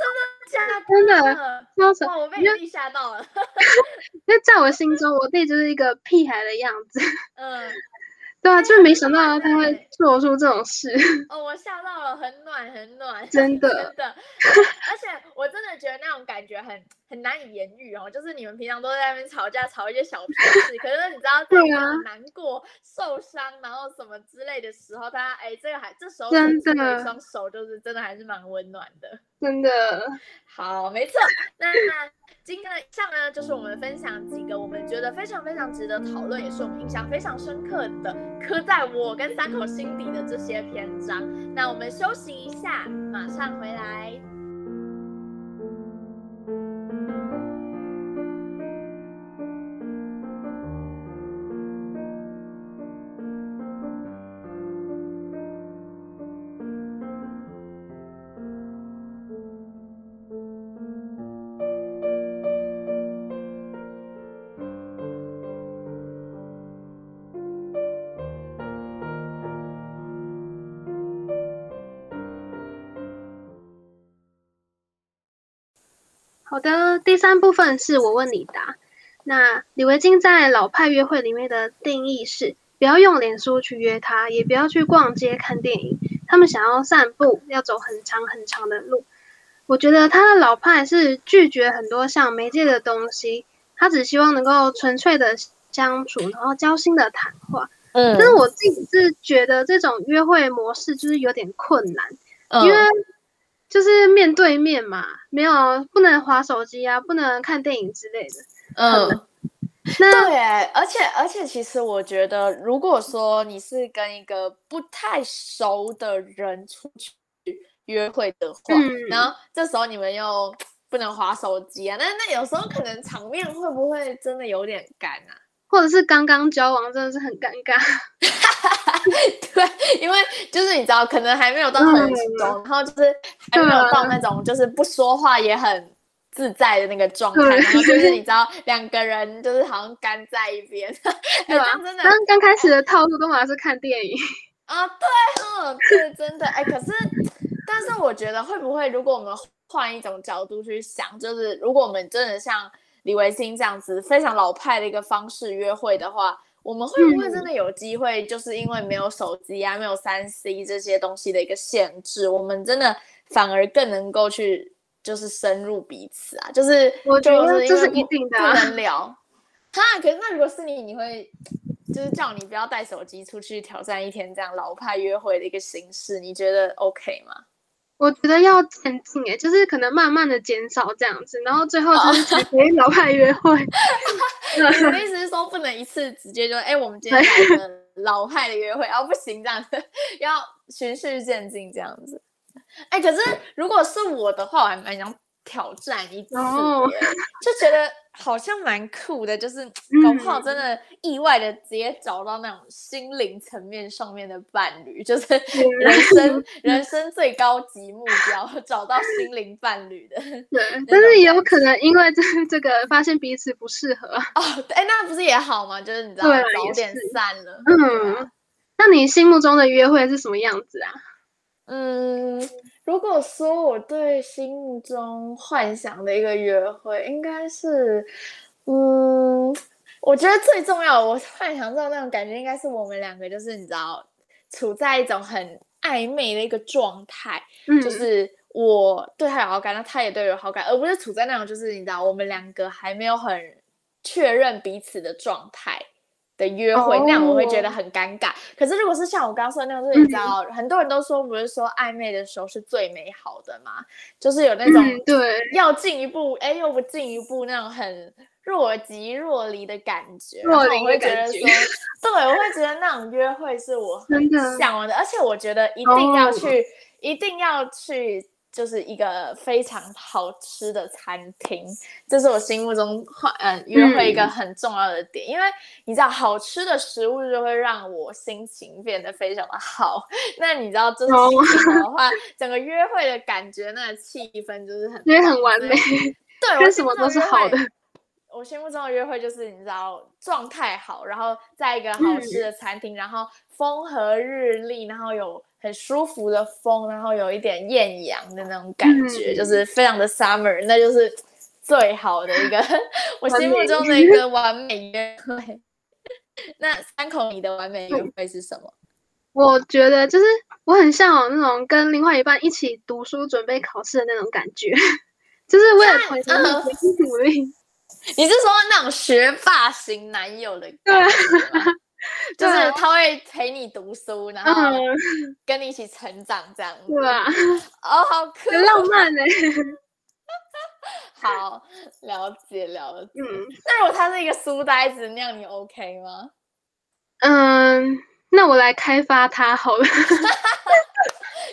B: 假的？(laughs)
A: 真的。
B: 哇，我被你弟吓到了。(laughs)
A: 因为在我心中，我弟就是一个屁孩的样子。(laughs) 嗯。对啊，就是没想到他会做出这种事。
B: 哦，我吓到了，很暖，很暖，
A: 真的，
B: 真的。而且我真的觉得那种感觉很很难以言喻哦。就是你们平常都在那边吵架，吵一些小屁事，可是你知道在难过、受伤，然后什么之类的时候，大家哎，这个还这时候真的一双手，就是真的还是蛮温暖的。
A: 真的。(laughs)
B: 好，没错。那那。今天的以上呢，就是我们分享几个我们觉得非常非常值得讨论，也是我们印象非常深刻的，刻在我跟三口心底的这些篇章。那我们休息一下，马上回来。
A: 好的，第三部分是我问你答。那李维京在老派约会里面的定义是：不要用脸书去约他，也不要去逛街看电影。他们想要散步，要走很长很长的路。我觉得他的老派是拒绝很多像媒介的东西，他只希望能够纯粹的相处，然后交心的谈话。嗯，但是我自己是觉得这种约会模式就是有点困难，因为就是面对面嘛，没有不能划手机啊，不能看电影之类的。嗯，(laughs)
B: 对，而且而且其实我觉得，如果说你是跟一个不太熟的人出去。约会的话，然后这时候你们又 (tsk) 不能划手机啊，那那有时候可能场面会不会真的有点干啊？
A: 或者是刚刚交往真的是很尴尬。(laughs)
B: 对，因为就是你知道，可能还没有到很熟，然后就是还没有到那种就是不说话也很自在的那个状态，然后就是你 (laughs) 知道两个人就是好像干在一边，(laughs)
A: 对吧？真的，刚刚开始的套路都好像是看电影
B: 啊，对，嗯，对，真的，哎，可是。但是我觉得会不会，如果我们换一种角度去想，就是如果我们真的像李维新这样子非常老派的一个方式约会的话，我们会不会真的有机会，就是因为没有手机啊，没有三 C 这些东西的一个限制，我们真的反而更能够去就是深入彼此啊？就是
A: 我觉得这是一定的，
B: 不能聊。(laughs) 哈，可是那如果是你，你会就是叫你不要带手机出去挑战一天这样老派约会的一个形式，你觉得 OK 吗？
A: 我觉得要渐进诶，就是可能慢慢的减少这样子，然后最后就是成为老派约会。(laughs)
B: 我的意思是说不能一次直接就哎，我们今天来个 (laughs) 老派的约会，哦不行这样子，要循序渐进这样子。哎，可是如果是我的话，我还蛮想挑战一次，就觉得。好像蛮酷的，就是搞不好真的意外的直接找到那种心灵层面上面的伴侣，就是人生人生最高级目标，找到心灵伴侣的。(laughs)
A: 对，但是也有可能因为这这个发现彼此不适合
B: 哦。哎，那不是也好吗？就是你知道早点散了。
A: 嗯，那你心目中的约会是什么样子啊？
B: 嗯。如果说我对心目中幻想的一个约会，应该是，嗯，我觉得最重要，我幻想到那种感觉，应该是我们两个就是你知道，处在一种很暧昧的一个状态，就是我对他有好感，那他也对我有好感，而不是处在那种就是你知道，我们两个还没有很确认彼此的状态。的约会那样我会觉得很尴尬。可是如果是像我刚刚说的那种，就是你知道，很多人都说不是说暧昧的时候是最美好的嘛，就是有那种
A: 对。
B: 要进一步，哎又不进一步那种很若即若离的感觉。然后我会觉得说，对，我会觉得那种约会是我很向往的，而且我觉得一定要去，一定要去。就是一个非常好吃的餐厅，这是我心目中换嗯约会一个很重要的点，因为你知道好吃的食物就会让我心情变得非常的好。那你知道这是心的 (laughs) 话，整个约会的感觉，那个气氛就是很
A: 也很完美，
B: 对，(laughs)
A: 为什么都是好的。
B: 我心目中的约会就是你知道状态好，然后在一个好吃的餐厅，然后风和日丽，然后有。很舒服的风，然后有一点艳阳的那种感觉，就是非常的 summer，那就是最好的一个我心目中的一 (laughs) 个完美约会。那三口你的完美约会是什么？
A: 我觉得就是我很向往那种跟另外一半一起读书、准备考试的那种感觉，(laughs) 就是为了同一个目的努力。
B: 你是说那种学霸型男友的感觉吗？(laughs) 就是他会陪你读书，然后 (laughs) 跟你一起成长，这样子。
A: 对啊。
B: 哦，好
A: 浪漫呢。(laughs)
B: 好，了解了解。嗯。那如果他是一个书呆子，那样你 OK 吗？
A: 嗯，那我来开发他好了。(laughs)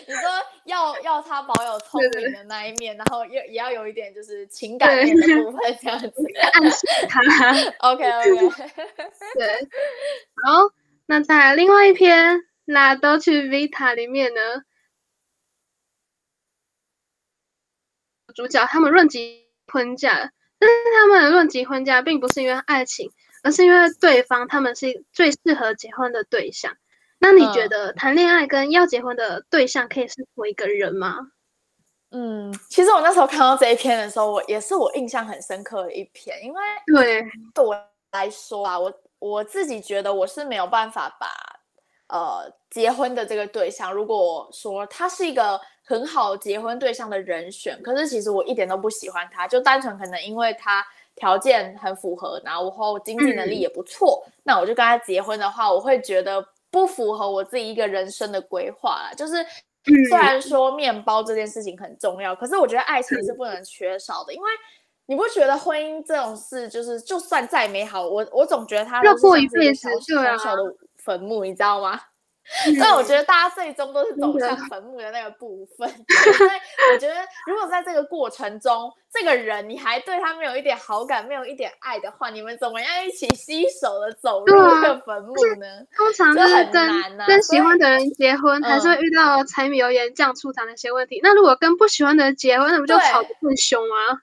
B: 你说要要他保有聪明的那一面，然后也也要有一点就是情感面的部分，这样子 (laughs)
A: 暗示他。
B: OK OK。
A: 对。好，那在另外一篇《那都去 Vita》里面呢，主角他们论及婚嫁，但是他们论及婚嫁，并不是因为爱情，而是因为对方他们是最适合结婚的对象。那你觉得谈恋爱跟要结婚的对象可以是同一个人吗？
B: 嗯，其实我那时候看到这一篇的时候，我也是我印象很深刻的一篇，因为
A: 对
B: 对我来说啊，我我自己觉得我是没有办法把呃结婚的这个对象，如果说他是一个很好结婚对象的人选，可是其实我一点都不喜欢他，就单纯可能因为他条件很符合，然后经济能力也不错，那我就跟他结婚的话，我会觉得不符合我自己一个人生的规划啦。就是虽然说面包这件事情很重要，可是我觉得爱情是不能缺少的，因为。你不觉得婚姻这种事，就是就算再美好，我我总觉得它
A: 要过
B: 一
A: 辈子，
B: 小小的坟墓，你知道吗？但我觉得大家最终都是走向坟墓的那个部分。(laughs) 因为我觉得，如果在这个过程中，这个人你还对他没有一点好感，没有一点爱的话，你们怎么样一起携手的走入一个坟墓呢？
A: 通常是跟跟喜欢的人结婚，还是会遇到柴米油盐酱醋茶那些问题。那如果跟不喜欢的人结婚，那不就吵得更凶吗？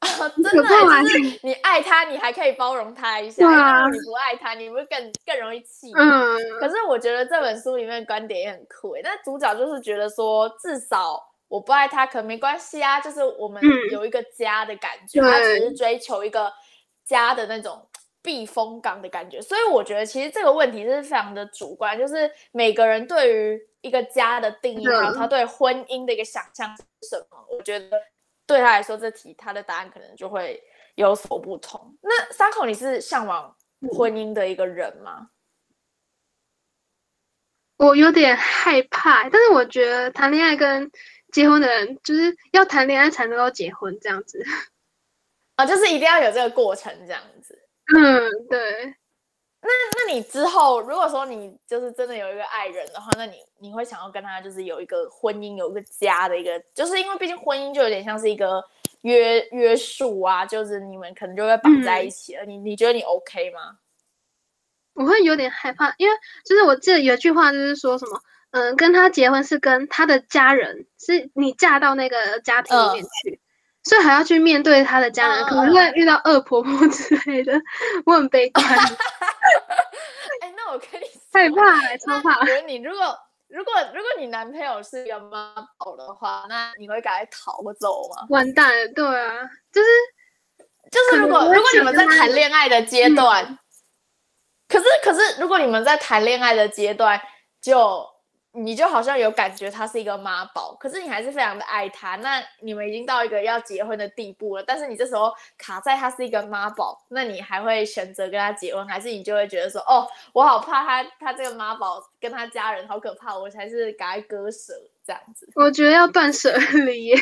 A: (laughs)
B: 真的，就是你爱他，你还可以包容他一下；，啊你不爱他，你不更更容易气。嗯。可是我觉得这本书里面观点也很酷诶，那主角就是觉得说，至少我不爱他，可没关系啊，就是我们有一个家的感觉，他只是追求一个家的那种避风港的感觉。所以我觉得其实这个问题是非常的主观，就是每个人对于一个家的定义，然后他对婚姻的一个想象是什么，我觉得。对他来说，这题他的答案可能就会有所不同。那三口，你是向往婚姻的一个人吗？
A: 我有点害怕，但是我觉得谈恋爱跟结婚的人，就是要谈恋爱才能够结婚这样子。
B: 啊，(laughs) 就是一定要有这个过程这样子。
A: 嗯，对。
B: 那那你之后，如果说你就是真的有一个爱人的话，那你你会想要跟他就是有一个婚姻，有一个家的一个，就是因为毕竟婚姻就有点像是一个约约束啊，就是你们可能就会绑在一起了。你你觉得你 OK 吗？
A: 我会有点害怕，因为就是我记得有句话就是说什么，嗯，跟他结婚是跟他的家人，是你嫁到那个家庭里面去。所以还要去面对他的家人，可能会遇到恶婆婆之类的，(laughs) 我很悲观。(laughs)
B: 哎，那我跟你
A: 害怕，超怕。
B: 我觉得你如果如果如果你男朋友是一个妈宝的话，那你会赶快逃或走吗？
A: 完蛋，对啊，就是
B: 就是如果如果你们在谈恋爱的阶段，可是可是如果你们在谈恋爱的阶段就。你就好像有感觉他是一个妈宝，可是你还是非常的爱他。那你们已经到一个要结婚的地步了，但是你这时候卡在他是一个妈宝，那你还会选择跟他结婚，还是你就会觉得说，哦，我好怕他，他这个妈宝跟他家人好可怕，我才是赶快割舍这样子。
A: 我觉得要断舍离。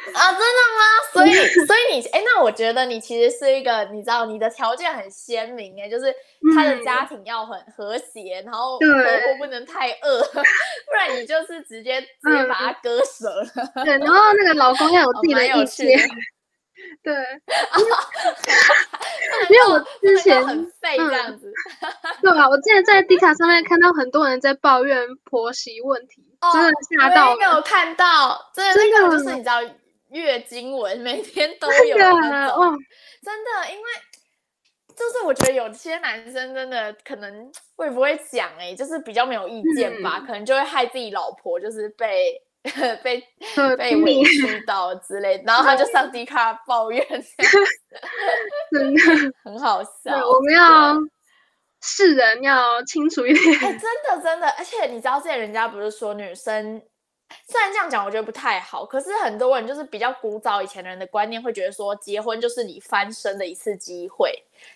A: (laughs)
B: 啊，真的吗？所以，(laughs) 所以你，哎，那我觉得你其实是一个，你知道，你的条件很鲜明，哎，就是他的家庭要很和谐，然后婆婆不能太饿，(laughs) 不然你就是直接直接把他割舍了。
A: 对，然后那个老公要有自己的意见。对，因为我之前
B: 很废这样子。
A: 对啊，我之前在 D 卡上面看到很多人在抱怨婆媳问题，真的吓到。
B: 没有看到，真的那个就是你知道。月经文每天都有那种，真的，因为就是我觉得有些男生真的可能会不会讲哎，就是比较没有意见吧，可能就会害自己老婆就是被 (laughs) 被 (laughs) 被委屈到之类，然后他就上 D 卡抱怨，(laughs)
A: 真的
B: 很好笑。
A: 我们要世人要清楚一点，
B: 哎，真的真的，而且你知道，现在人家不是说女生。虽然这样讲，我觉得不太好，可是很多人就是比较古早以前的人的观念，会觉得说结婚就是你翻身的一次机会，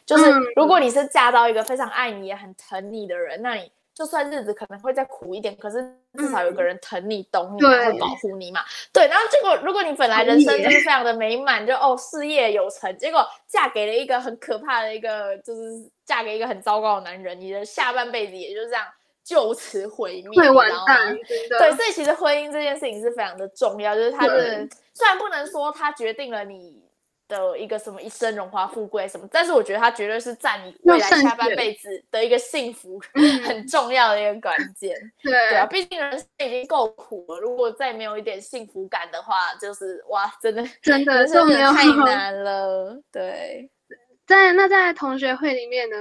B: 就是如果你是嫁到一个非常爱你也很疼你的人，那你就算日子可能会再苦一点，可是至少有个人疼你、懂你，会保护你嘛。对，然后结果如果你本来人生就是非常的美满，就哦事业有成，结果嫁给了一个很可怕的一个，就是嫁给一个很糟糕的男人，你的下半辈子也就这样。就此毁灭，
A: 会完蛋。
B: 对，所以其实婚姻这件事情是非常的重要，就是它是虽然不能说它决定了你的一个什么一生荣华富贵什么，但是我觉得它绝对是占你未来下半辈子的一个幸福 (laughs) 很重要的一个关键。(laughs)
A: 对
B: 对啊，毕竟人生已经够苦了，如果再没有一点幸福感的话，就是哇，真的
A: 真的
B: 真的太难了。对，
A: 在那在同学会里面呢，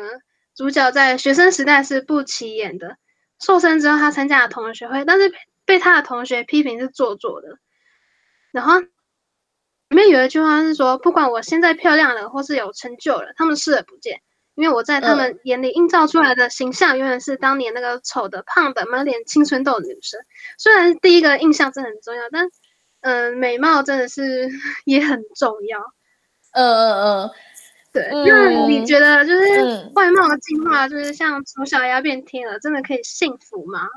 A: 主角在学生时代是不起眼的。瘦身之后，他参加了同学会，但是被他的同学批评是做作的。然后里面有一句话是说：“不管我现在漂亮了，或是有成就了，他们视而不见，因为我在他们眼里映照出来的形象，永远是当年那个丑的、胖的、满脸青春痘的女生。虽然第一个印象真的很重要，但嗯，美貌真的是 (laughs) 也很重要。
B: 嗯嗯嗯，
A: 对。那你觉得就是外貌的进化，就是像从小鸭变天鹅，真的可以幸福吗？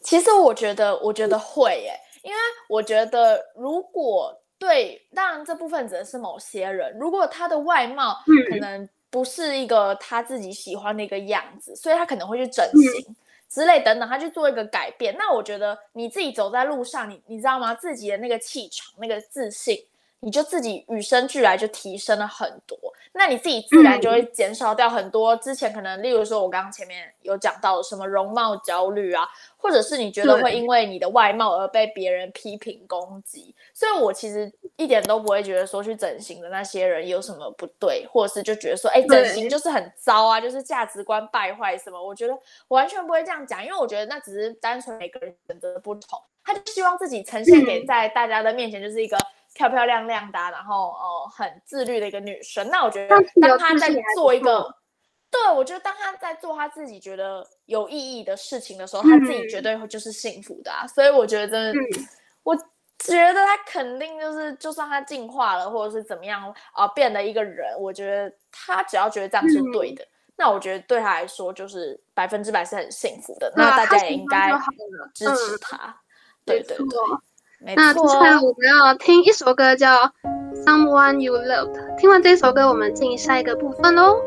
B: 其实我觉得，我觉得会耶，因为我觉得如果对，当然这部分指的是某些人，如果他的外貌可能不是一个他自己喜欢的一个样子，所以他可能会去整形之类等等，他去做一个改变。那我觉得你自己走在路上，你你知道吗？自己的那个气场、那个自信。你就自己与生俱来就提升了很多，那你自己自然就会减少掉很多之前可能，例如说我刚刚前面有讲到什么容貌焦虑啊，或者是你觉得会因为你的外貌而被别人批评攻击，所以我其实一点都不会觉得说去整形的那些人有什么不对，或者是就觉得说，哎，整形就是很糟啊，就是价值观败坏什么，我觉得完全不会这样讲，因为我觉得那只是单纯每个人选择的不同，他就希望自己呈现给在大家的面前就是一个。漂漂亮亮的，然后呃很自律的一个女生。那我觉得，当她在做一个，对我觉得当她在做她自己觉得有意义的事情的时候，她自己绝对会就是幸福的。所以我觉得，我觉得她肯定就是，就算她进化了，或者是怎么样啊，变了一个人，我觉得她只要觉得这样是对的，那我觉得对她来说就是百分之百是很幸福的。那大家也应该支持她。对对对。
A: 那接下来我们要听一首歌，叫《Someone You Loved》。听完这首歌，我们进下一个部分喽。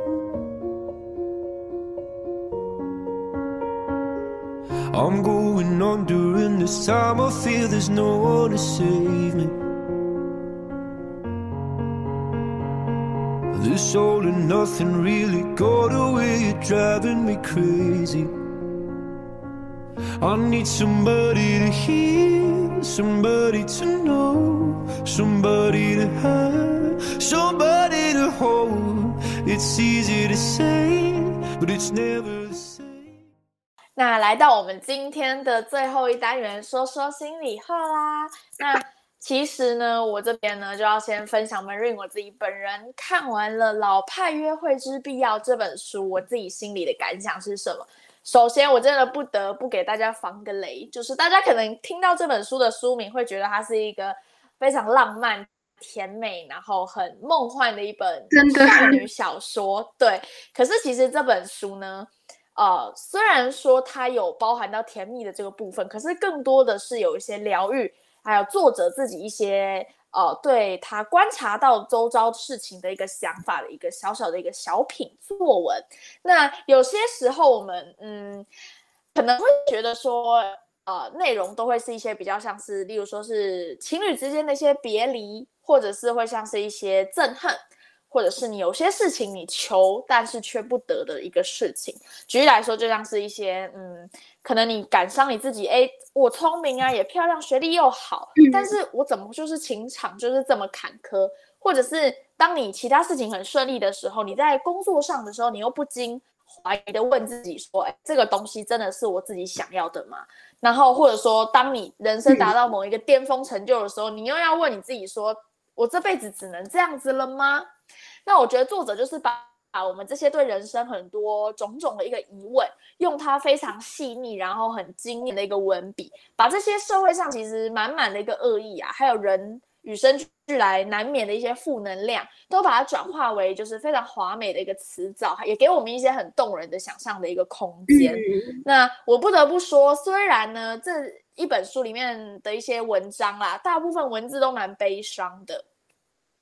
A: I'm going on during this time. I feel there's no one to save me. This all and nothing really got away, driving me crazy. I need somebody to hear, Somebody to know, somebody to have, somebody to hold. It's easy to say, but it's never the same.
B: 那来到我们今天的最后一单元，说说心里话啦。那其实呢，我这边呢就要先分享 Marine 我自己本人看完了《老派约会之必要》这本书，我自己心里的感想是什么。首先，我真的不得不给大家防个雷，就是大家可能听到这本书的书名，会觉得它是一个非常浪漫、甜美，然后很梦幻的一本少女小说。对，可是其实这本书呢，呃，虽然说它有包含到甜蜜的这个部分，可是更多的是有一些疗愈，还有作者自己一些。呃，对他观察到周遭事情的一个想法的一个小小的一个小品作文。那有些时候我们嗯，可能会觉得说，呃，内容都会是一些比较像是，例如说是情侣之间的一些别离，或者是会像是一些憎恨。或者是你有些事情你求但是却不得的一个事情，举例来说，就像是一些嗯，可能你感伤你自己，哎，我聪明啊，也漂亮，学历又好，但是我怎么就是情场就是这么坎坷？或者是当你其他事情很顺利的时候，你在工作上的时候，你又不禁怀疑的问自己说，哎，这个东西真的是我自己想要的吗？然后或者说，当你人生达到某一个巅峰成就的时候，你又要问你自己说，我这辈子只能这样子了吗？那我觉得作者就是把把我们这些对人生很多种种的一个疑问，用他非常细腻，然后很精炼的一个文笔，把这些社会上其实满满的一个恶意啊，还有人与生俱来难免的一些负能量，都把它转化为就是非常华美的一个词藻，也给我们一些很动人的想象的一个空间。那我不得不说，虽然呢这一本书里面的一些文章啦，大部分文字都蛮悲伤的。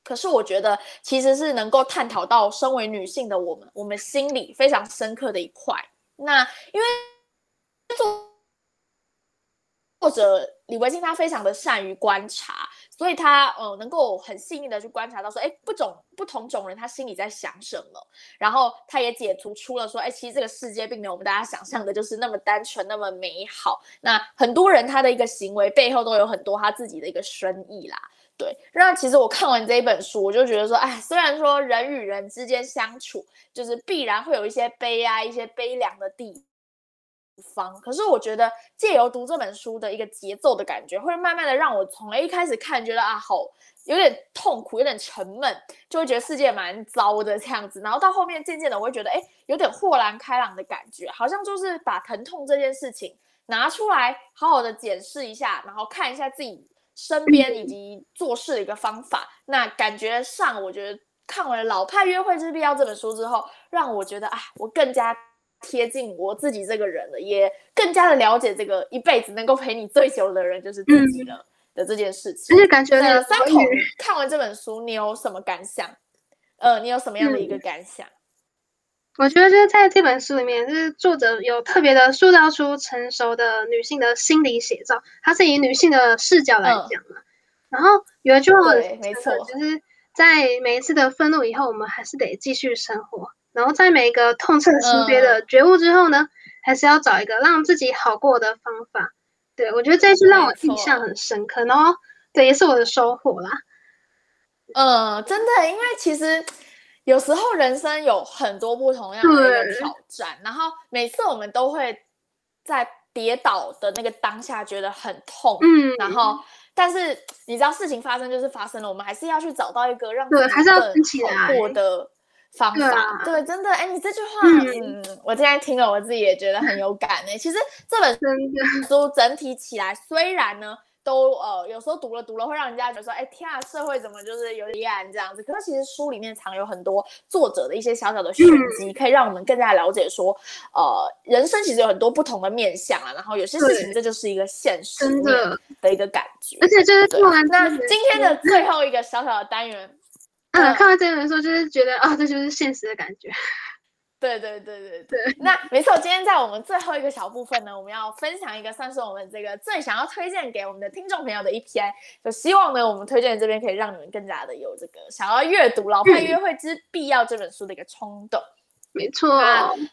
B: 可是我觉得，其实是能够探讨到身为女性的我们，我们心里非常深刻的一块。那因为作作者李维静他非常的善于观察，所以他呃能够很细腻的去观察到说，哎，不种不同种人他心里在想什么。然后他也解读出了说，哎，其实这个世界并没有我们大家想象的，就是那么单纯那么美好。那很多人他的一个行为背后都有很多他自己的一个深意啦。对，那其实我看完这一本书，我就觉得说，哎，虽然说人与人之间相处，就是必然会有一些悲哀、一些悲凉的地方。可是我觉得借由读这本书的一个节奏的感觉，会慢慢的让我从一开始看觉得啊好有点痛苦，有点沉闷，就会觉得世界蛮糟的这样子。然后到后面渐渐的，我会觉得哎有点豁然开朗的感觉，好像就是把疼痛这件事情拿出来好好的检视一下，然后看一下自己身边以及做事的一个方法。那感觉上，我觉得。看完了《老派约会之必要》这本书之后，让我觉得啊，我更加贴近我自己这个人了，也更加的了解这个一辈子能够陪你最久的人就是自己了的这件事情。
A: 就是感觉
B: 三口看完这本书，你有什么感想？呃，你有什么样的一个感想？
A: 我觉得就是在这本书里面，就是作者有特别的塑造出成熟的女性的心理写照，它是以女性的视角来讲嘛。然后有一句话，
B: 没错，
A: 就是。在每一次的愤怒以后，我们还是得继续生活。然后在每一个痛彻心扉的觉悟之后呢，还是要找一个让自己好过的方法。对我觉得这是让我印象很深刻，然后对也是我的收获啦。
B: 呃，真的，因为其实有时候人生有很多不同样的挑战，然后每次我们都会在跌倒的那个当下觉得很痛，嗯，然后。但是你知道事情发生就是发生了，我们还是要去找到一个让
A: 对还是要
B: 好过的方法。对，真的，哎，你这句话，嗯，我今天听了，我自己也觉得很有感呢。其实这本书整体起来，虽然呢。都呃，有时候读了读了，会让人家觉得说，哎，天啊，社会怎么就是有点暗这样子？可是其实书里面藏有很多作者的一些小小的玄机，可以让我们更加了解说，呃，人生其实有很多不同的面相啊。然后有些事情，这就是一个现实面的一个感觉。
A: 而且就是看完
B: 那今天的最后一个小小的单元，
A: 嗯，看完这本书就是觉得啊，这就是现实的感觉。
B: 对对对对对，那没错。今天在我们最后一个小部分呢，我们要分享一个算是我们这个最想要推荐给我们的听众朋友的一篇，就希望呢，我们推荐这边可以让你们更加的有这个想要阅读《老派约会之必要》这本书的一个冲动。
A: 没错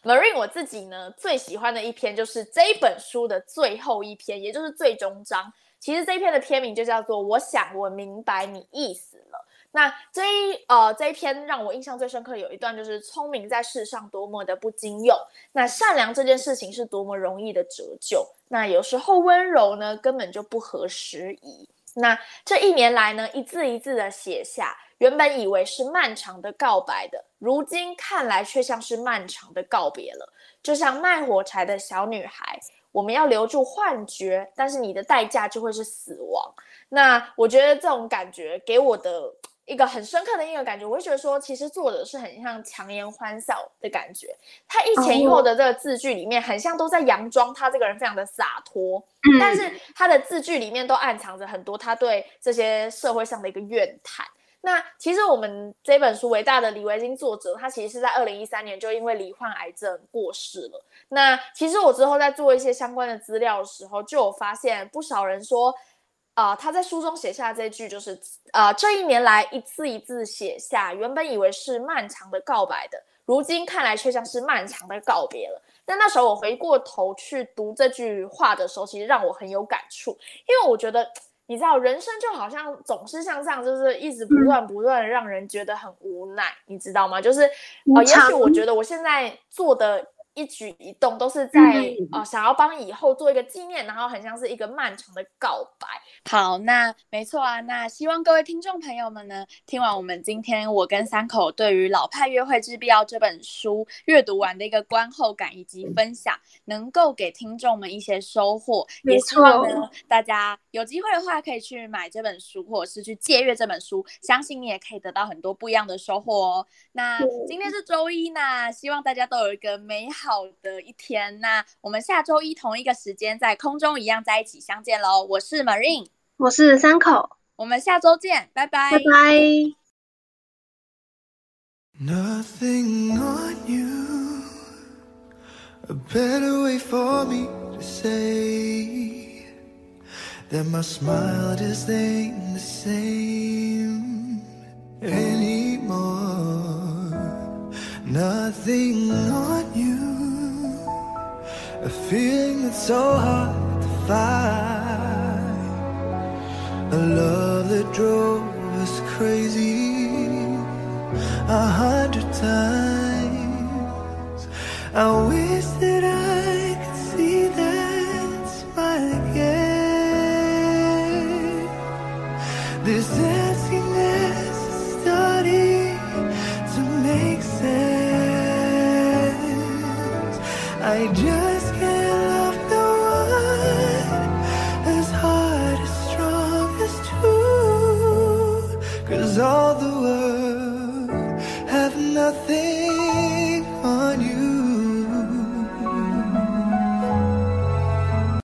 B: ，Marine 我自己呢最喜欢的一篇就是这一本书的最后一篇，也就是最终章。其实这一篇的篇名就叫做《我想我明白你意思了》。那这一呃这一篇让我印象最深刻有一段就是聪明在世上多么的不经用，那善良这件事情是多么容易的折旧，那有时候温柔呢根本就不合时宜。那这一年来呢一字一字的写下，原本以为是漫长的告白的，如今看来却像是漫长的告别了。就像卖火柴的小女孩，我们要留住幻觉，但是你的代价就会是死亡。那我觉得这种感觉给我的。一个很深刻的一个感觉，我会觉得说，其实作者是很像强颜欢笑的感觉。他一前一后的这个字句里面，很像都在佯装他这个人非常的洒脱，但是他的字句里面都暗藏着很多他对这些社会上的一个怨叹。那其实我们这本书伟大的李维京作者，他其实是在二零一三年就因为罹患癌症过世了。那其实我之后在做一些相关的资料的时候，就有发现不少人说。啊，他在书中写下这句，就是呃，这一年来一字一字写下，原本以为是漫长的告白的，如今看来却像是漫长的告别了。但那时候我回过头去读这句话的时候，其实让我很有感触，因为我觉得，你知道，人生就好像总是像这样，就是一直不断不断让人觉得很无奈，你知道吗？就是啊，也许我觉得我现在做的。一举一动都是在呃想要帮以后做一个纪念，然后很像是一个漫长的告白。
C: 好，那没错啊。那希望各位听众朋友们呢，听完我们今天我跟三口对于《老派约会之必要》这本书阅读完的一个观后感以及分享，能够给听众们一些收获。也希望呢，大家有机会的话可以去买这本书，或者是去借阅这本书，相信你也可以得到很多不一样的收获哦。那今天是周一呢，希望大家都有一个美好。好的一天，那我们下周一同一个时间在空中一样在一起相见喽。我是 Marine，
A: 我是三口，
C: 我们下周见，拜拜，
A: 拜拜。A feeling that's so hard to find A love that drove us crazy A hundred times. I wish